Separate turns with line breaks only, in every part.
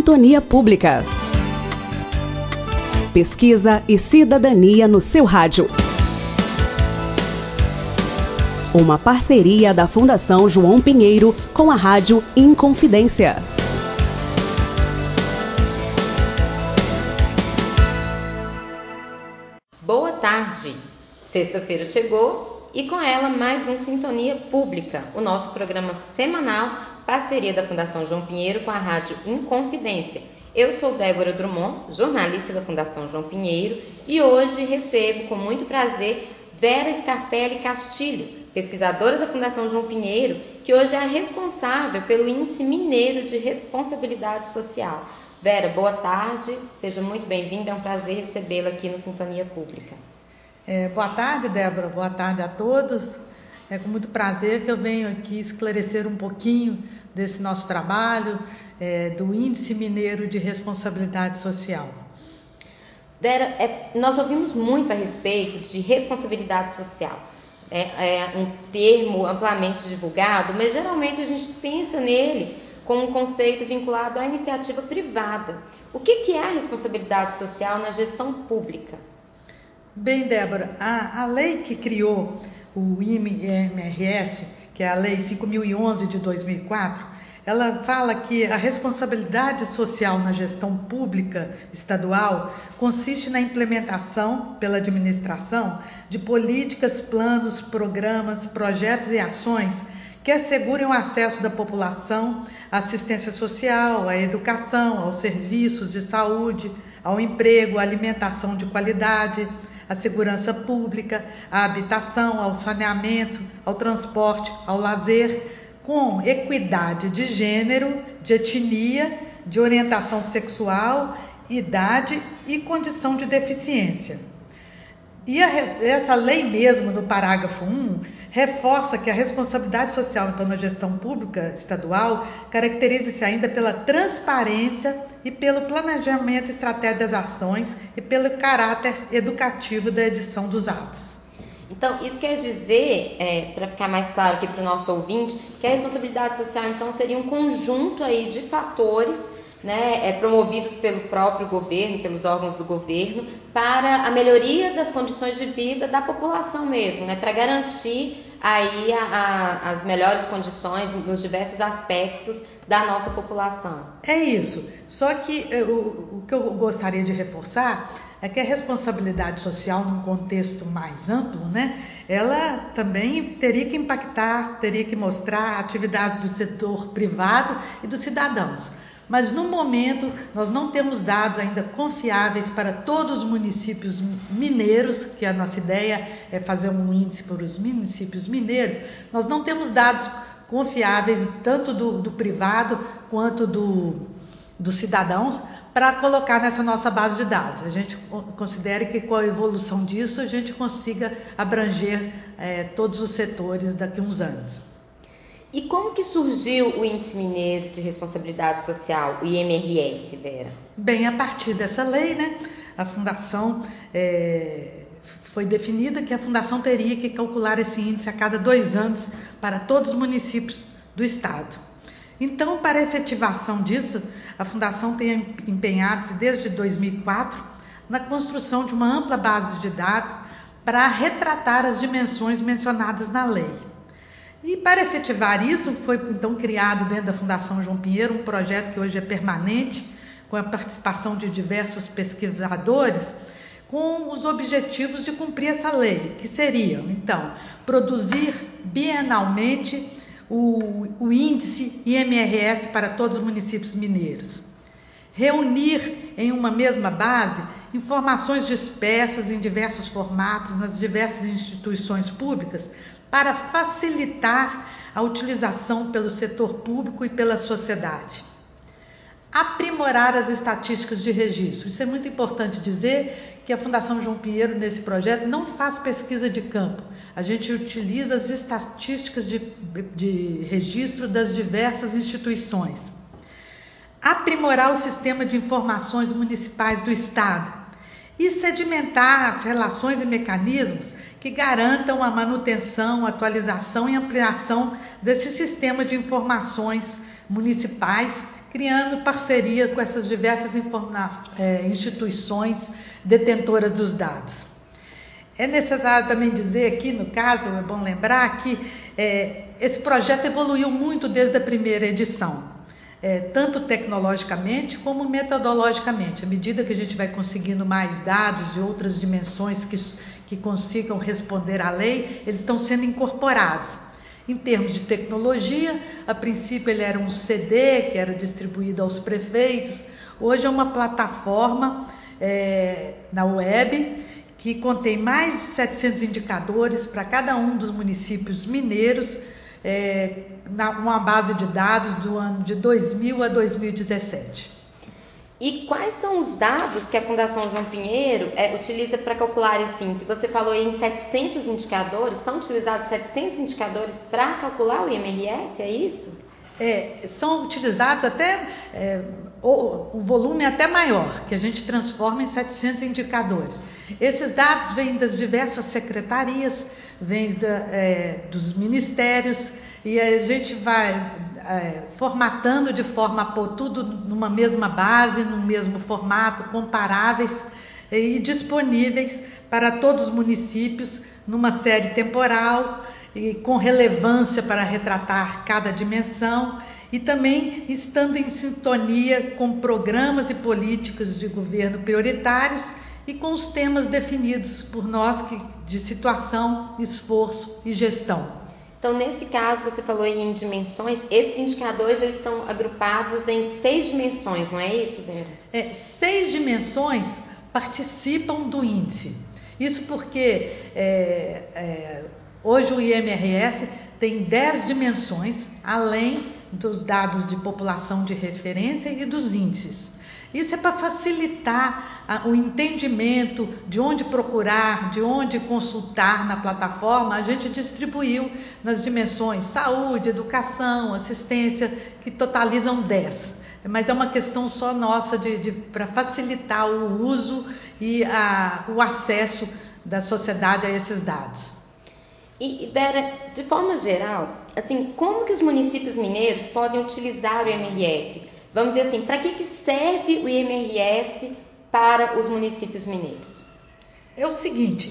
Sintonia Pública. Pesquisa e cidadania no seu rádio. Uma parceria da Fundação João Pinheiro com a Rádio Inconfidência.
Boa tarde! Sexta-feira chegou e com ela mais um Sintonia Pública, o nosso programa semanal, parceria da Fundação João Pinheiro com a Rádio Inconfidência. Eu sou Débora Drummond, jornalista da Fundação João Pinheiro, e hoje recebo com muito prazer Vera Scarpelli Castilho, pesquisadora da Fundação João Pinheiro, que hoje é a responsável pelo Índice Mineiro de Responsabilidade Social. Vera, boa tarde, seja muito bem-vinda, é um prazer recebê-la aqui no Sintonia Pública.
É, boa tarde, Débora, boa tarde a todos. É com muito prazer que eu venho aqui esclarecer um pouquinho desse nosso trabalho, é, do Índice Mineiro de Responsabilidade Social.
Vera, é, nós ouvimos muito a respeito de responsabilidade social. É, é, um termo amplamente divulgado, mas geralmente a gente pensa nele como um conceito vinculado à iniciativa privada. O que, que é a responsabilidade social na gestão pública?
Bem, Débora, a, a lei que criou o IMRS, que é a Lei 5011 de 2004, ela fala que a responsabilidade social na gestão pública estadual consiste na implementação pela administração de políticas, planos, programas, projetos e ações que assegurem o acesso da população à assistência social, à educação, aos serviços de saúde, ao emprego, à alimentação de qualidade, à segurança pública, à habitação, ao saneamento, ao transporte, ao lazer, com equidade de gênero, de etnia, de orientação sexual, idade e condição de deficiência. E a, essa lei mesmo, no parágrafo 1, reforça que a responsabilidade social, então, na gestão pública estadual, caracteriza-se ainda pela transparência e pelo planejamento estratégico das ações e pelo caráter educativo da edição dos atos.
Então, isso quer dizer, é, para ficar mais claro aqui para o nosso ouvinte, que a responsabilidade social, então, seria um conjunto aí de fatores né, é, promovidos pelo próprio governo, pelos órgãos do governo, para a melhoria das condições de vida da população mesmo, né, para garantir aí a, a, as melhores condições nos diversos aspectos da nossa população.
É isso. Só que eu, eh, o que eu gostaria de reforçar é que a responsabilidade social, num contexto mais amplo, né, ela também teria que impactar, teria que mostrar atividades do setor privado e dos cidadãos. Mas no momento nós não temos dados ainda confiáveis para todos os municípios mineiros, que a nossa ideia é fazer um índice para os municípios mineiros, nós não temos dados confiáveis tanto do, do privado quanto do, dos cidadãos para colocar nessa nossa base de dados. A gente considera que com a evolução disso a gente consiga abranger é, todos os setores daqui a uns anos.
E como que surgiu o Índice Mineiro de Responsabilidade Social, o IMRS, Vera?
Bem, a partir dessa lei, né, a fundação é, foi definida que a fundação teria que calcular esse índice a cada dois anos para todos os municípios do estado. Então, para a efetivação disso, a fundação tem empenhado-se desde 2004 na construção de uma ampla base de dados para retratar as dimensões mencionadas na lei. E para efetivar isso, foi então criado dentro da Fundação João Pinheiro um projeto que hoje é permanente, com a participação de diversos pesquisadores, com os objetivos de cumprir essa lei, que seriam, então, produzir bienalmente o, o índice IMRS para todos os municípios mineiros, reunir em uma mesma base informações dispersas em diversos formatos nas diversas instituições públicas para facilitar a utilização pelo setor público e pela sociedade. Aprimorar as estatísticas de registro. Isso é muito importante dizer que a Fundação João Pinheiro, nesse projeto, não faz pesquisa de campo. A gente utiliza as estatísticas de, de registro das diversas instituições. Aprimorar o sistema de informações municipais do Estado e sedimentar as relações e mecanismos que garantam a manutenção, atualização e ampliação desse sistema de informações municipais criando parceria com essas diversas é, instituições detentoras dos dados. É necessário também dizer aqui, no caso, é bom lembrar que é, esse projeto evoluiu muito desde a primeira edição, é, tanto tecnologicamente como metodologicamente. À medida que a gente vai conseguindo mais dados de outras dimensões que, que consigam responder à lei, eles estão sendo incorporados. Em termos de tecnologia, a princípio ele era um CD que era distribuído aos prefeitos, hoje é uma plataforma é, na web que contém mais de 700 indicadores para cada um dos municípios mineiros, é, na, uma base de dados do ano de 2000 a 2017.
E quais são os dados que a Fundação João Pinheiro é, utiliza para calcular esse índice? Você falou em 700 indicadores, são utilizados 700 indicadores para calcular o IMRS, é isso?
É, são utilizados até é, o, volume é até maior, que a gente transforma em 700 indicadores. Esses dados vêm das diversas secretarias, vêm da, é, dos ministérios, e a gente vai é, formatando de forma a pôr tudo numa mesma base, num mesmo formato, comparáveis e disponíveis para todos os municípios numa série temporal e com relevância para retratar cada dimensão e também estando em sintonia com programas e políticas de governo prioritários e com os temas definidos por nós que, de situação, esforço e gestão.
Então, nesse caso, você falou em dimensões, esses indicadores eles estão agrupados em seis dimensões, não é isso, Vera?
É, seis dimensões participam do índice. Isso porque é, é, hoje o IMRS tem dez dimensões, além dos dados de população de referência e dos índices. Isso é para facilitar o entendimento de onde procurar, de onde consultar na plataforma. A gente distribuiu nas dimensões saúde, educação, assistência, que totalizam 10. Mas é uma questão só nossa de, de para facilitar o uso e a, o acesso da sociedade a esses dados.
E Vera, de forma geral, assim, como que os municípios mineiros podem utilizar o IMRS? Vamos dizer assim, para que, que serve o IMRS para os municípios mineiros?
É o seguinte,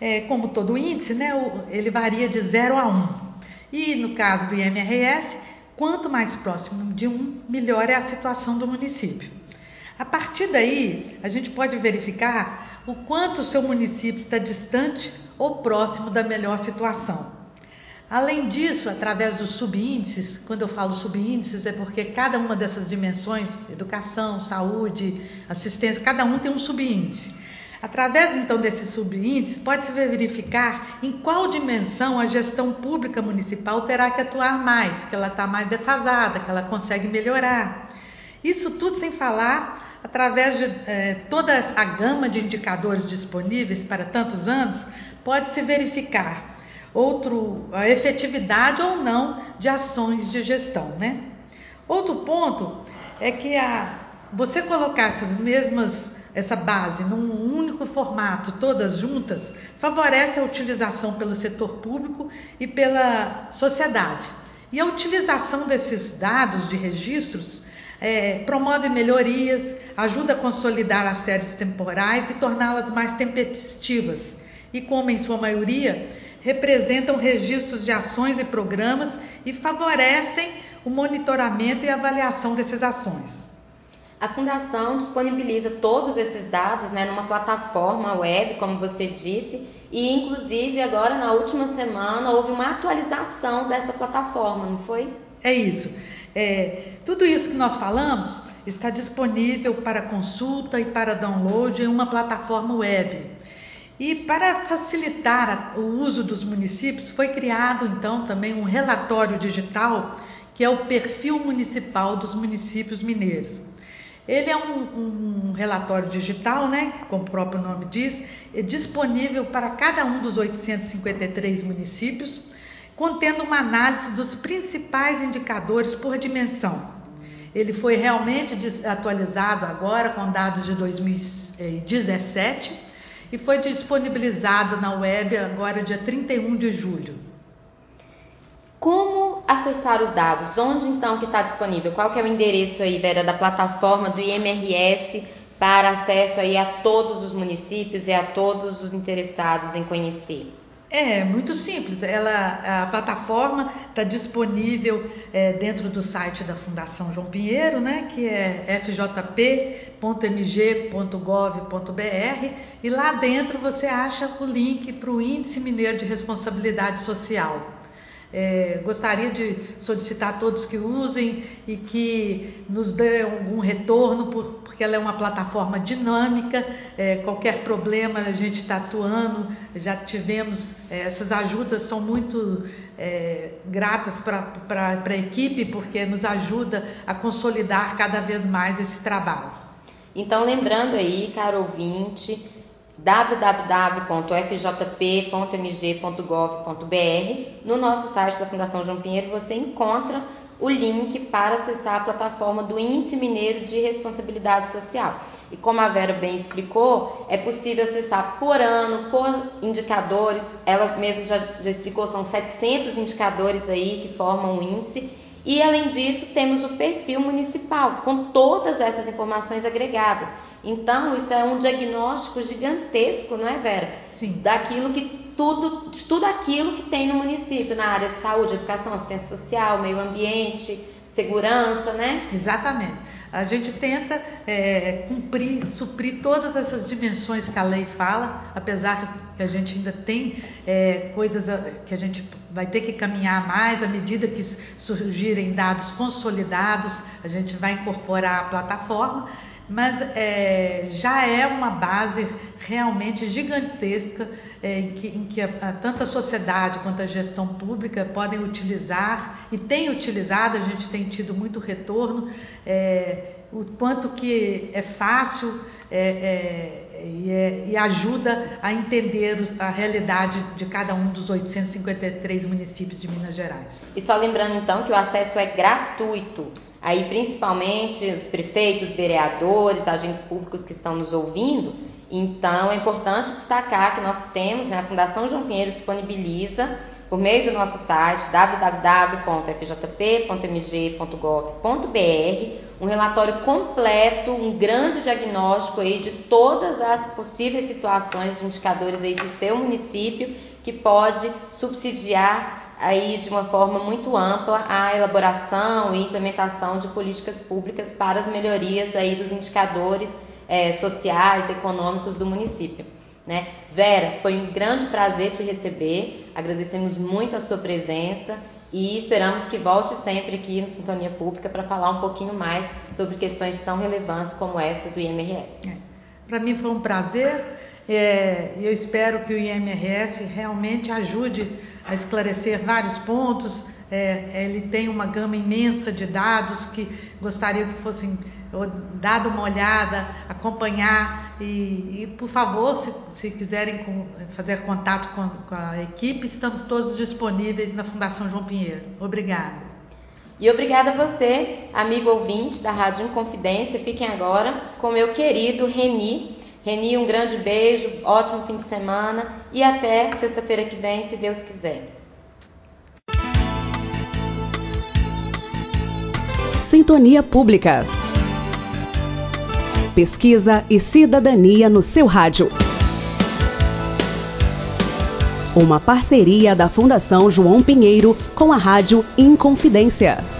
é, como todo índice, né, ele varia de 0 a 1. Um. E no caso do IMRS, quanto mais próximo de 1, um, melhor é a situação do município. A partir daí, a gente pode verificar o quanto o seu município está distante ou próximo da melhor situação. Além disso, através dos subíndices, quando eu falo subíndices é porque cada uma dessas dimensões, educação, saúde, assistência, cada um tem um subíndice. Através então desses subíndices, pode-se verificar em qual dimensão a gestão pública municipal terá que atuar mais, que ela está mais defasada, que ela consegue melhorar. Isso tudo sem falar, através de eh, toda a gama de indicadores disponíveis para tantos anos, pode-se verificar outro, a efetividade ou não de ações de gestão. Né? Outro ponto é que a, você colocar essas mesmas, essa base num único formato, todas juntas, favorece a utilização pelo setor público e pela sociedade. E a utilização desses dados de registros é, promove melhorias, ajuda a consolidar as séries temporais e torná-las mais tempestivas. E como em sua maioria representam registros de ações e programas e favorecem o monitoramento e avaliação dessas ações.
A Fundação disponibiliza todos esses dados né, numa plataforma web, como você disse, e inclusive agora na última semana houve uma atualização dessa plataforma, não foi?
É isso. É, tudo isso que nós falamos está disponível para consulta e para download em uma plataforma web. E para facilitar o uso dos municípios, foi criado então também um relatório digital, que é o perfil municipal dos municípios mineiros. Ele é um, um relatório digital, né, como o próprio nome diz, é disponível para cada um dos 853 municípios, contendo uma análise dos principais indicadores por dimensão. Ele foi realmente atualizado agora com dados de 2017 e foi disponibilizado na web agora dia 31 de julho.
Como acessar os dados? Onde então que está disponível? Qual que é o endereço aí, Vera, da plataforma do IMRS para acesso aí a todos os municípios e a todos os interessados em conhecer?
É muito simples. Ela, a plataforma está disponível é, dentro do site da Fundação João Pinheiro, né, que é fjp.mg.gov.br, e lá dentro você acha o link para o Índice Mineiro de Responsabilidade Social. É, gostaria de solicitar a todos que usem e que nos dê algum retorno, por, porque ela é uma plataforma dinâmica. É, qualquer problema a gente está atuando, já tivemos, é, essas ajudas são muito é, gratas para a equipe, porque nos ajuda a consolidar cada vez mais esse trabalho.
Então, lembrando aí, caro ouvinte, www.fjp.mg.gov.br. No nosso site da Fundação João Pinheiro você encontra o link para acessar a plataforma do Índice Mineiro de Responsabilidade Social. E como a Vera bem explicou, é possível acessar por ano, por indicadores. Ela mesma já, já explicou, são 700 indicadores aí que formam o índice. E além disso, temos o perfil municipal com todas essas informações agregadas. Então, isso é um diagnóstico gigantesco, não é, Vera?
Sim.
Daquilo que tudo, de tudo aquilo que tem no município, na área de saúde, educação, assistência social, meio ambiente, segurança, né?
Exatamente. A gente tenta é, cumprir, suprir todas essas dimensões que a lei fala, apesar que a gente ainda tem é, coisas que a gente vai ter que caminhar mais à medida que surgirem dados consolidados, a gente vai incorporar a plataforma mas é, já é uma base realmente gigantesca é, em que, em que a, a, tanto a sociedade quanto a gestão pública podem utilizar e tem utilizado, a gente tem tido muito retorno, é, o quanto que é fácil é, é, e, é, e, ajuda a entender a realidade de cada um dos 853 municípios de Minas Gerais.
E só lembrando então que o acesso é gratuito aí principalmente os prefeitos, vereadores, agentes públicos que estão nos ouvindo. Então é importante destacar que nós temos, né, a Fundação João Pinheiro disponibiliza por meio do nosso site www.fjp.mg.gov.br um relatório completo, um grande diagnóstico aí de todas as possíveis situações de indicadores aí do seu município que pode subsidiar aí de uma forma muito ampla a elaboração e implementação de políticas públicas para as melhorias aí dos indicadores é, sociais, econômicos do município. Né? Vera, foi um grande prazer te receber, agradecemos muito a sua presença e esperamos que volte sempre aqui no Sintonia Pública para falar um pouquinho mais sobre questões tão relevantes como essa do IMRS.
É. Para mim foi um prazer é, eu espero que o IMRS realmente ajude a esclarecer vários pontos. É, ele tem uma gama imensa de dados que gostaria que fossem dado uma olhada, acompanhar e, e por favor, se, se quiserem com, fazer contato com, com a equipe, estamos todos disponíveis na Fundação João Pinheiro. Obrigada.
E obrigada a você, amigo ouvinte da Rádio Inconfidência. Fiquem agora com meu querido Reni Reni, um grande beijo, ótimo fim de semana e até sexta-feira que vem, se Deus quiser.
Sintonia Pública. Pesquisa e cidadania no seu rádio. Uma parceria da Fundação João Pinheiro com a Rádio Inconfidência.